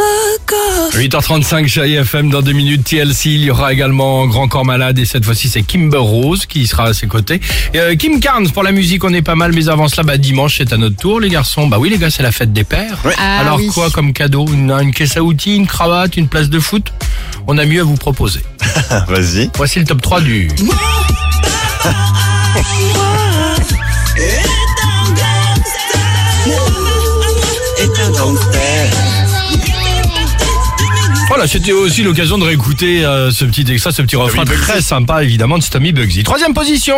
Fuck off. 8h35 chez FM dans deux minutes TLC. Il y aura également Grand Corps Malade et cette fois-ci c'est Kimber Rose qui sera à ses côtés. Et, euh, Kim Carnes pour la musique on est pas mal mais avant cela bah, dimanche c'est à notre tour les garçons. Bah oui les gars c'est la fête des pères. Ah Alors oui. quoi comme cadeau? Une, une caisse à outils, une cravate, une place de foot? On a mieux à vous proposer. Vas-y. Voici le top 3 du... Voilà, c'était aussi l'occasion de réécouter euh, ce petit extrait, ce petit refrain très sympa évidemment de Tommy Bugsy. Troisième position,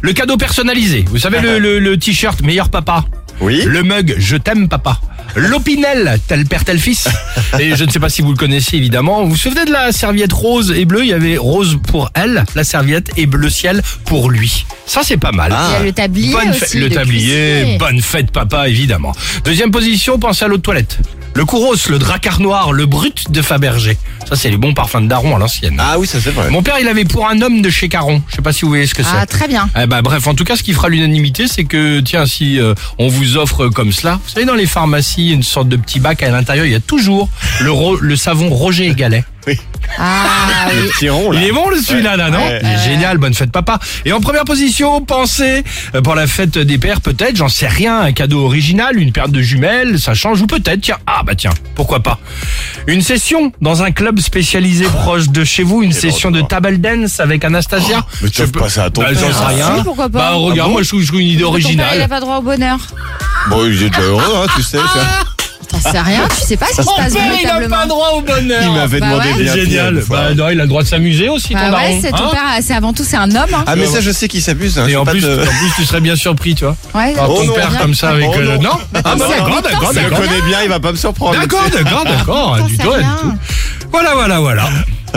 le cadeau personnalisé. Vous savez le, le- le t-shirt meilleur papa. Oui. Le mug je t'aime papa. L'opinel, tel père tel fils. Et je ne sais pas si vous le connaissez évidemment. Vous vous souvenez de la serviette rose et bleue? Il y avait rose pour elle, la serviette, et bleu ciel pour lui. Ça c'est pas mal. Il y a le tablier Bonne aussi. fête- le de tablier, bonne fête papa évidemment. Deuxième position, pensez à l'eau de toilette. Le Kouros, le Dracar noir, le Brut de Fabergé. Ça c'est les bons parfums de Daron à l'ancienne. Ah oui, ça c'est vrai. Mon père il avait pour un homme de chez Caron. Je sais pas si vous voyez ce que Ah, c'est. très bien. Eh ben, bref, en tout cas, ce qui fera l'unanimité, c'est que, tiens, si euh, on vous offre comme cela, vous savez, dans les pharmacies, une sorte de petit bac à l'intérieur, il y a toujours le, ro- le savon Roger et Galet. Ah oui. Le petit rond, là. Il est bon le celui-là, là, non Ouais. Il est Génial, bonne fête papa. Et en première position, pensez euh, pour la fête des pères, peut-être, j'en sais rien, un cadeau original, une paire de jumelles, ça change, ou peut-être, tiens, ah bah tiens, pourquoi pas. Une session dans un club spécialisé proche de chez vous, une session de table dance avec Anastasia. mais tu peux- pas ça à ton Bah, J'en sais rien. Si, pourquoi pas. Bah regarde, Ah bon moi je trouve, une idée Ton père, il originale. a pas droit au bonheur. Bon, il est déjà heureux, hein, tu sais. Sais rien, tu sais pas ce qui se Mon passe père, il n'a pas droit au bonheur. Il m'avait Bah demandé ouais. bien C'est pire génial. fois. Bah, non, il a le droit de s'amuser aussi, ton Bah daron. ouais, c'est ton hein. père, c'est avant tout, c'est un homme. Hein. Ah, mais ça, je sais qu'il s'abuse. Hein. Et en plus, te- en plus, tu serais bien surpris, tu vois. Ouais, Par Oh ton non. père comme ça avec Oh le... non. Non Ah bah c'est d'accord, habitant, d'accord, Je le d'accord. connais bien, il va pas me surprendre. D'accord, d'accord, d'accord. Attends, Du c'est tout, du tout. Voilà, voilà, voilà.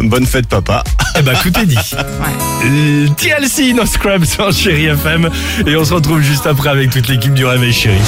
Bonne fête, papa. Eh ben, tout est dit. Ouais. Euh, TLC, No Scrubs sur Chéri FM. Et on se retrouve juste après avec toute l'équipe du Réveil Chéri.